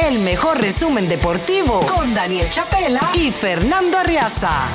El mejor resumen deportivo con Daniel Chapela y Fernando Arriaza.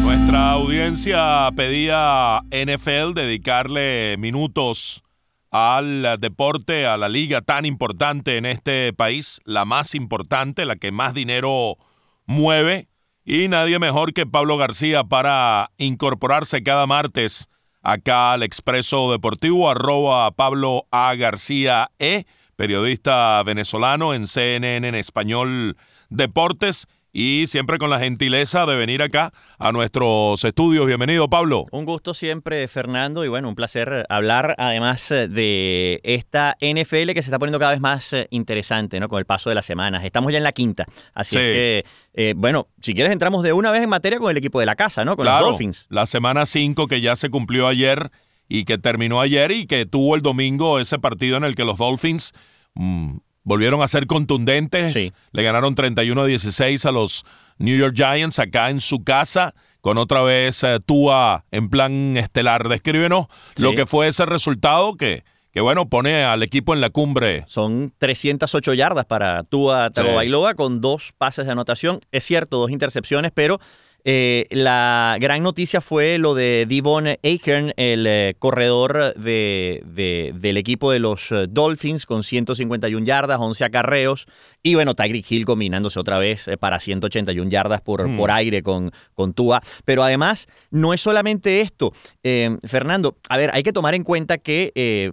Nuestra audiencia pedía NFL dedicarle minutos al deporte, a la liga tan importante en este país, la más importante, la que más dinero mueve, y nadie mejor que Pablo García para incorporarse cada martes acá al Expreso Deportivo, arroba Pablo A. García E, periodista venezolano en CNN en español Deportes y siempre con la gentileza de venir acá a nuestros estudios. Bienvenido, Pablo. Un gusto siempre, Fernando, y bueno, un placer hablar además de esta NFL que se está poniendo cada vez más eh, interesante, ¿no? Con el paso de las semanas. Estamos ya en la quinta, así que, eh, bueno, si quieres entramos de una vez en materia con el equipo de la casa, ¿no? Con los Dolphins. La semana 5 que ya se cumplió ayer y que terminó ayer y que tuvo el domingo ese partido en el que los Dolphins... Mm, volvieron a ser contundentes. Le ganaron 31 a 16 a los New York Giants acá en su casa. Con otra vez eh, Tua en plan estelar. Descríbenos lo que fue ese resultado que, que, bueno, pone al equipo en la cumbre. Son 308 yardas para Tua Tagovailoa con dos pases de anotación. Es cierto, dos intercepciones, pero eh, la gran noticia fue lo de Devon Akern, el eh, corredor de, del equipo de los eh, Dolphins, con 151 yardas, 11 acarreos. Y bueno, Tyreek Hill combinándose otra vez para 181 yardas por, mm. por aire con, con Tua. Pero además, no es solamente esto. Fernando, a ver, hay que tomar en cuenta que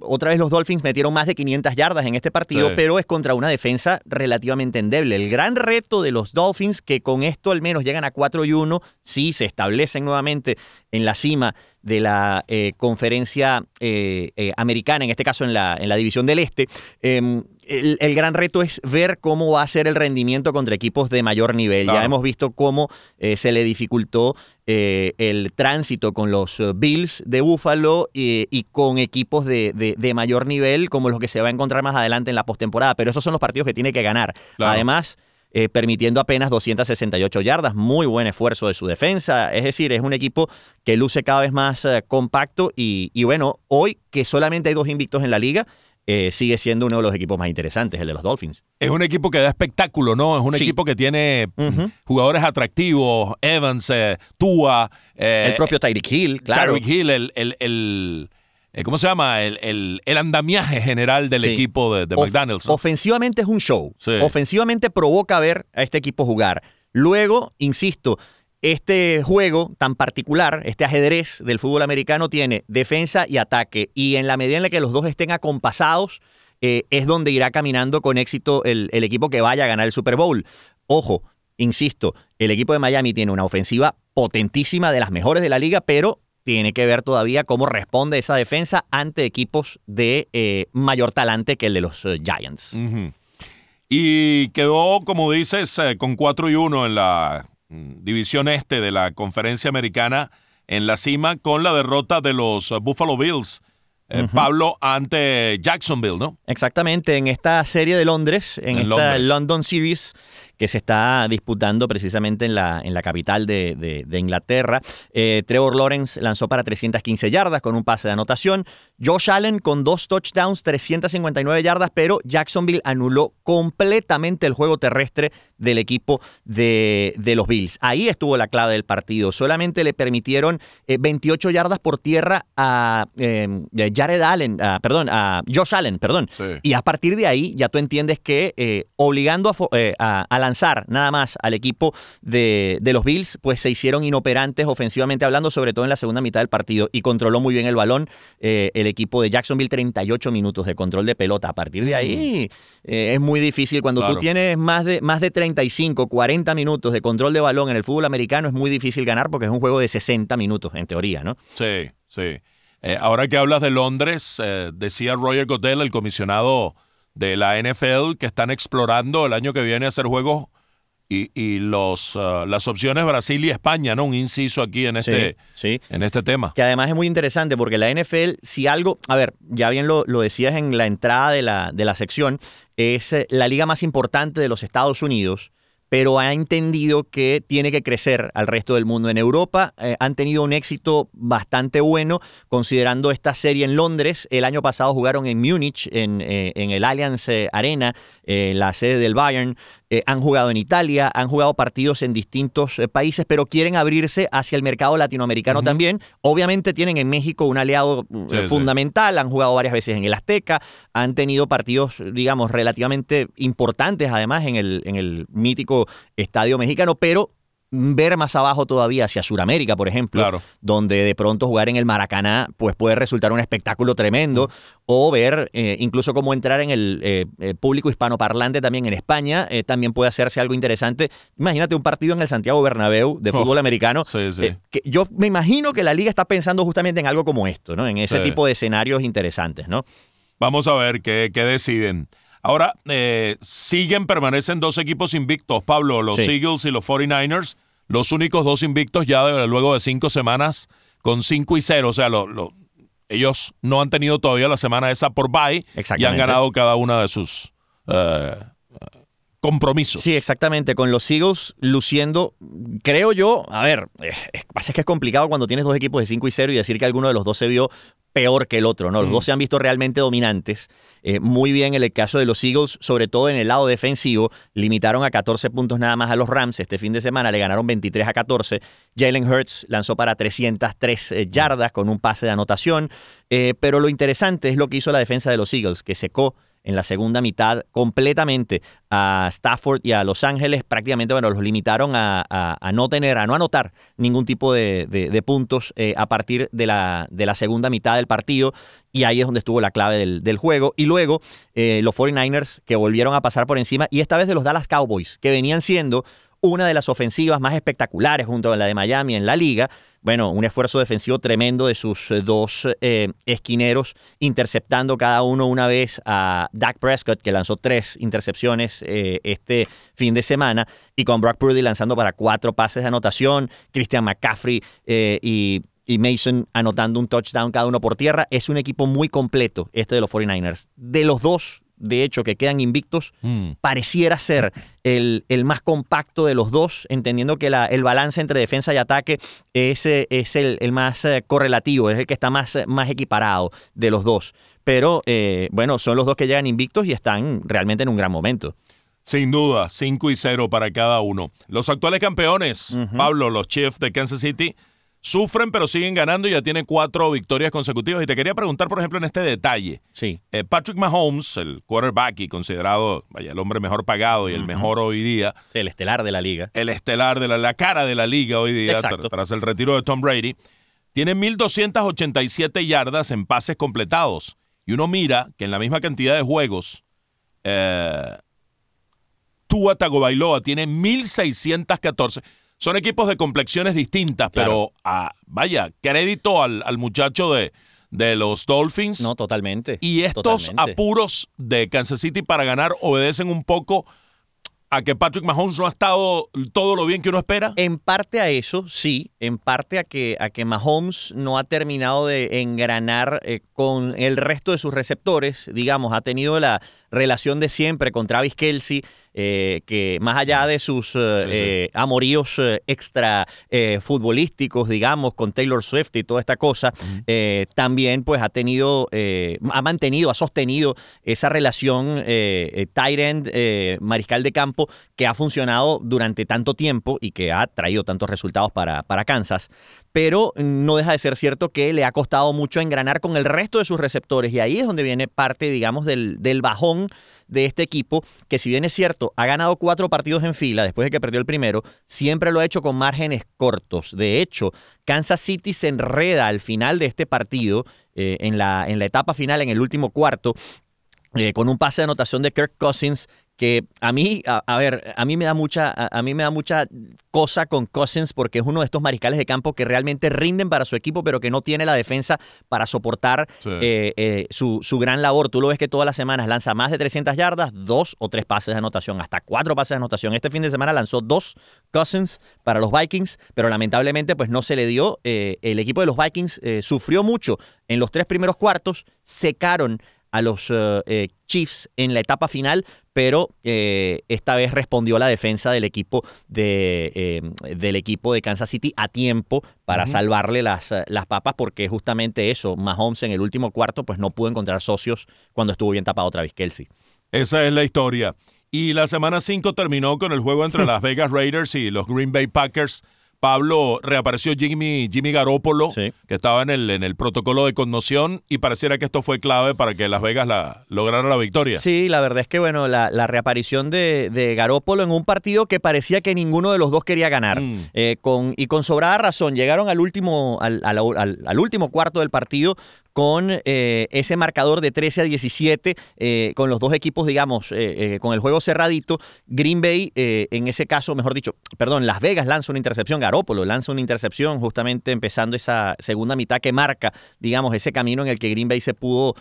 otra vez los Dolphins metieron más de 500 yardas en este partido, pero es contra una defensa relativamente endeble. El gran reto de los Dolphins, que con esto al menos llegan a 4 y 1, sí se establecen nuevamente en la cima de la eh, conferencia eh, eh, americana, en este caso en la, en la división del Este. Em, el, gran reto es ver cómo va a ser el rendimiento contra equipos de mayor nivel. Ya hemos visto cómo se le dificultó el tránsito con los Bills de Buffalo y con equipos de, de, mayor nivel como los que se va a encontrar más adelante en la postemporada. Pero esos son los partidos que tiene que ganar. Además, eh, permitiendo apenas 268 yardas. Muy buen esfuerzo de su defensa. Es decir, es un equipo que luce cada vez más eh, compacto y, bueno, hoy que solamente hay dos invictos en la liga, eh, sigue siendo uno de los equipos más interesantes, el de los Dolphins. Es un equipo que da espectáculo, ¿no? Es un equipo que tiene jugadores atractivos, Evans, Tua. el propio Tyreek Hill, claro. Tyreek Hill, el eh, ¿cómo se llama? El, andamiaje general del equipo de, McDonald's. Ofensivamente es un show. Ofensivamente provoca ver a este equipo jugar. Luego, insisto, este juego tan particular, este ajedrez del fútbol americano tiene defensa y ataque. Y en la medida en la que los dos estén acompasados, eh, es donde irá caminando con éxito el, el equipo que vaya a ganar el Super Bowl. Ojo, insisto, el equipo de Miami tiene una ofensiva potentísima de las mejores de la liga, pero tiene que ver todavía cómo responde esa defensa ante equipos de eh, mayor talante que el de los eh, Giants. Y quedó, como dices, eh, con 4 y 1 en la mm, división este de la conferencia americana en la cima con la derrota de los Buffalo Bills. Pablo ante Jacksonville, ¿no? Exactamente, en esta serie de Londres, en, esta London Series, que se está disputando precisamente en la, en la capital de, Inglaterra. Eh, Trevor Lawrence lanzó para 315 yardas con un pase de anotación. Josh Allen con dos touchdowns, 359 yardas, pero Jacksonville anuló completamente el juego terrestre del equipo de, los Bills. Ahí estuvo la clave del partido. Solamente le permitieron 28 eh, yardas por tierra a em, Jared Allen, perdón, a Josh Allen, perdón. Y a partir de ahí ya tú entiendes que eh, obligando a, a, lanzar nada más al equipo de, los Bills, pues se hicieron inoperantes ofensivamente hablando, sobre todo en la segunda mitad del partido, y controló muy bien el balón eh, el equipo de Jacksonville, 38 minutos de control de pelota. A partir de ahí eh, es muy difícil. Cuando tú tienes más de, más de 35, 40 minutos de control de balón en el fútbol americano, es muy difícil ganar porque es un juego de 60 minutos, en teoría, ¿no? Sí, sí. Eh, ahora que hablas de Londres, decía Roger Goodell, el comisionado de la NFL que están explorando el año que viene hacer juegos y, los, uh, las opciones Brasil y España, ¿no? Un inciso aquí en este, En este tema. Que además es muy interesante porque la NFL, si algo, a ver, ya bien lo, lo decías en la entrada de la, de la sección, es eh, la liga más importante de los Estados Unidos pero ha entendido que tiene que crecer al resto del mundo. En Europa eh, han tenido un éxito bastante bueno, considerando esta serie en Londres. El año pasado jugaron en Múnich, en, eh, en el Allianz Arena, la sede del Bayern. Han jugado en Italia, han jugado partidos en distintos países, pero quieren abrirse hacia el mercado latinoamericano también. Obviamente tienen en México un aliado fundamental, han jugado varias veces en el Azteca, han tenido partidos, digamos, relativamente importantes, además, en el, en el mítico Estadio Mexicano, pero ver más abajo todavía hacia Sudamérica, por ejemplo, donde de pronto jugar en el Maracaná pues puede resultar un espectáculo tremendo, o ver eh, incluso cómo entrar en el eh, público hispanoparlante también en España, eh, también puede hacerse algo interesante. Imagínate un partido en el Santiago Bernabéu de fútbol americano. que yo me imagino que la liga está pensando justamente en algo como esto, ¿no? En ese tipo de escenarios interesantes, ¿no? Vamos a ver qué, qué deciden. Ahora, eh, siguen, permanecen dos equipos invictos, Pablo, los Eagles y los 49ers, los únicos dos invictos ya luego de cinco semanas con 5 y 0, o sea, ellos no han tenido todavía la semana esa por bye y han ganado cada una de sus eh, compromisos. Sí, exactamente, con los Eagles luciendo, creo yo, a ver, eh, pasa es que es complicado cuando tienes dos equipos de 5 y 0 y decir que alguno de los dos se vio peor que el otro, ¿no? Los dos se han visto realmente dominantes. Eh, muy bien en el caso de los Eagles, sobre todo en el lado defensivo, limitaron a 14 puntos nada más a los Rams este fin de semana, le ganaron 23 a 14. Jalen Hurts lanzó para 303 eh, yardas con un pase de anotación, pero lo interesante es lo que hizo la defensa de los Eagles, que secó en la segunda mitad completamente a Stafford y a Los Ángeles. Prácticamente, bueno, los limitaron a, no tener, a no anotar ningún tipo de, puntos eh, a partir de la, de la segunda mitad del partido. Y ahí es donde estuvo la clave del, juego. Y luego eh, los 49ers que volvieron a pasar por encima, y esta vez de los Dallas Cowboys, que venían siendo una de las ofensivas más espectaculares junto a la de Miami en la liga. Bueno, un esfuerzo defensivo tremendo de sus eh, dos eh, esquineros, interceptando cada uno una vez a Dak Prescott, que lanzó tres intercepciones eh, este fin de semana, y con Brock Purdy lanzando para cuatro pases de anotación, Christian McCaffrey y y Mason anotando un touchdown cada uno por tierra. Es un equipo muy completo este de los 49ers. De los dos de hecho, que quedan invictos, mm. pareciera ser el, el, más compacto de los dos, entendiendo que la, el balance entre defensa y ataque es, es el, el, más eh, correlativo, es el que está más, más equiparado de los dos. Pero eh, bueno, son los dos que llegan invictos y están realmente en un gran momento. Sin duda, 5 y 0 para cada uno. Los actuales campeones, Pablo, los Chiefs de Kansas City, Sufren, pero siguen ganando y ya tienen cuatro victorias consecutivas. Y te quería preguntar, por ejemplo, en este detalle. Sí. Eh, Patrick Mahomes, el quarterback y considerado vaya, el hombre mejor pagado y el mejor hoy día. Sí, el estelar de la liga. El estelar de la, la cara de la liga hoy día, tras el retiro de Tom Brady. Tiene 1.287 yardas en pases completados. Y uno mira que en la misma cantidad de juegos, eh, Tua Tagovailoa tiene 1.614 son equipos de complexiones distintas, pero ah, vaya, crédito al, al muchacho de, de los Dolphins. No, totalmente. Y estos apuros de Kansas City para ganar obedecen un poco a que Patrick Mahomes no ha estado todo lo bien que uno espera? En parte a eso, sí. En parte a que, a que Mahomes no ha terminado de engranar eh, con el resto de sus receptores. Digamos, ha tenido la relación de siempre con Travis Kelsey, eh, que más allá de sus eh, amoríos extra futbolísticos, digamos, con Taylor Swift y toda esta cosa, también pues ha tenido, ha mantenido, ha sostenido esa relación tight end, mariscal de campo que ha funcionado durante tanto tiempo y que ha traído tantos resultados para, para Kansas, pero no deja de ser cierto que le ha costado mucho engranar con el resto de sus receptores y ahí es donde viene parte, digamos, del, del bajón de este equipo, que si bien es cierto, ha ganado cuatro partidos en fila después de que perdió el primero, siempre lo ha hecho con márgenes cortos. De hecho, Kansas City se enreda al final de este partido, eh, en, la, en la etapa final, en el último cuarto, eh, con un pase de anotación de Kirk Cousins que a mí, a, ver, a mí me da mucha, a, mí me da mucha cosa con Cousins porque es uno de estos mariscales de campo que realmente rinden para su equipo, pero que no tiene la defensa para soportar eh, eh, su, gran labor. Tú lo ves que todas las semanas lanza más de 300 yardas, dos o tres pases de anotación, hasta cuatro pases de anotación. Este fin de semana lanzó dos Cousins para los Vikings, pero lamentablemente pues no se le dio. Eh, el equipo de los Vikings sufrió mucho en los tres primeros cuartos, secaron a los Chiefs en la etapa final, pero esta vez respondió la defensa del equipo de, del equipo de Kansas City a tiempo para salvarle las, las papas, porque justamente eso, Mahomes en el último cuarto, pues no pudo encontrar socios cuando estuvo bien tapado otra vez Kelsey. Esa es la historia. Y la semana 5 terminó con el juego entre Las Vegas Raiders y los Green Bay Packers. Pablo, reapareció Jimmy, Jimmy Garoppolo, que estaba en el, en el protocolo de conmoción, y pareciera que esto fue clave para que Las Vegas la, lograra la victoria. Sí, la verdad es que, bueno, la, reaparición de, de, Garoppolo en un partido que parecía que ninguno de los dos quería ganar. Mm. Eh, con, y con sobrada razón, llegaron al último, al, al último cuarto del partido con eh, ese marcador de 13 a 17, eh, con los dos equipos, digamos, eh, con el juego cerradito. Green Bay, en ese caso, mejor dicho, perdón, Las Vegas lanza una intercepción, Garópolo lanza una intercepción justamente empezando esa segunda mitad que marca, digamos, ese camino en el que Green Bay se pudo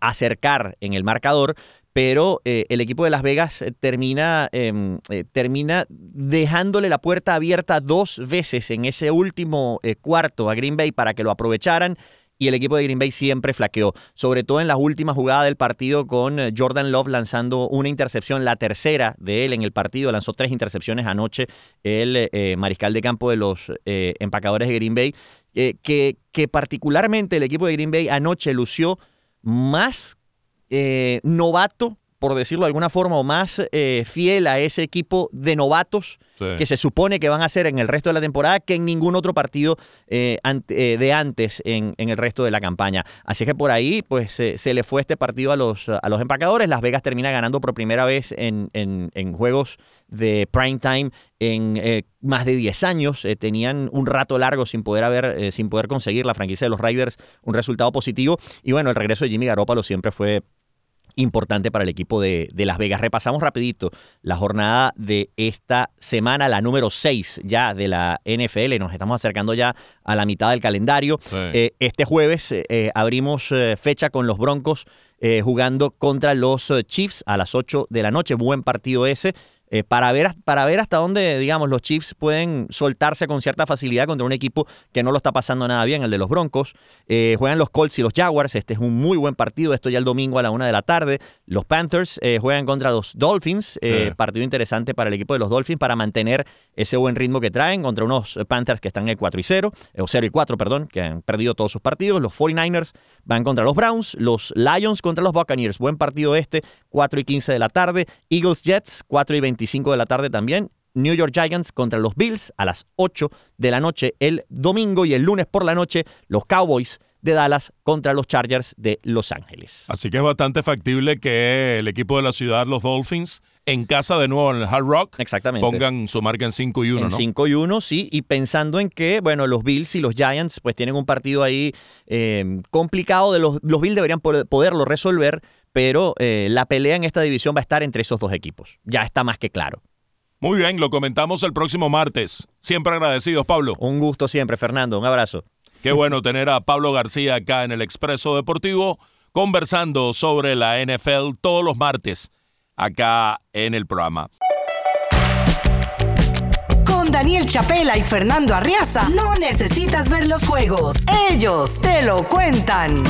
acercar en el marcador pero el equipo de Las Vegas termina, em, termina dejándole la puerta abierta dos veces en ese último cuarto a Green Bay para que lo aprovecharan y el equipo de Green Bay siempre flaqueó, sobre todo en las últimas jugadas del partido con eh, Jordan Love lanzando una intercepción, la tercera de él en el partido, lanzó tres intercepciones anoche el eh, mariscal de campo de los eh, empacadores de Green Bay, que, que, particularmente el equipo de Green Bay anoche lució más novato por decirlo de alguna forma, o más fiel a ese equipo de novatos que se supone que van a hacer en el resto de la temporada que en ningún otro partido eh, eh, de antes en, el resto de la campaña. Así que por ahí pues se le fue este partido a los, a los empacadores. Las Vegas termina ganando por primera vez en, juegos de prime time en eh, más de 10 años. tenían un rato largo sin poder, haber, sin poder conseguir la franquicia de los Raiders un resultado positivo. Y bueno, el regreso de Jimmy Garoppolo siempre fue importante para el equipo de, Las Vegas. Repasamos rapidito la jornada de esta semana, la número 6 ya de la NFL. Nos estamos acercando ya a la mitad del calendario. Eh, este jueves eh, abrimos eh, fecha con los Broncos jugando contra los Chiefs a las 8 de la noche. Buen partido ese. Eh, para, ver, para ver hasta dónde, digamos, los Chiefs pueden soltarse con cierta facilidad contra un equipo que no lo está pasando nada bien, el de los Broncos. Eh, juegan los Colts y los Jaguars, este es un muy buen partido, esto ya el domingo a la una de la tarde. Los Panthers eh, juegan contra los Dolphins, partido interesante para el equipo de los Dolphins para mantener ese buen ritmo que traen contra unos Panthers que están en el 4 y 0, o 0 y 4, perdón, que han perdido todos sus partidos. Los 49ers van contra los Browns, los Lions contra los Buccaneers, buen partido este, 4 y 15 de la tarde. Eagles Jets, 4 y 25 de la tarde también. New York Giants contra los Bills a las 8 de la noche el domingo y el lunes por la noche los Cowboys de Dallas contra los Chargers de Los Ángeles. Así que es bastante factible que el equipo de la ciudad, los Dolphins, en casa de nuevo en el Hard Rock, Exactamente. pongan su marca en 5 y 1, en 5 y 1, sí, y pensando en que, bueno, los Bills y los Giants pues tienen un partido ahí eh, complicado, de los, los Bills deberían poderlo resolver, pero eh, la pelea en esta división va a estar entre esos dos equipos. Ya está más que claro. Muy bien, lo comentamos el próximo martes. Siempre agradecidos, Pablo. Un gusto siempre, Fernando. Un abrazo. Qué bueno tener a Pablo García acá en el Expreso Deportivo conversando sobre la NFL todos los martes acá en el programa. Con Daniel Chapela y Fernando Arriaza no necesitas ver los juegos. Ellos te lo cuentan.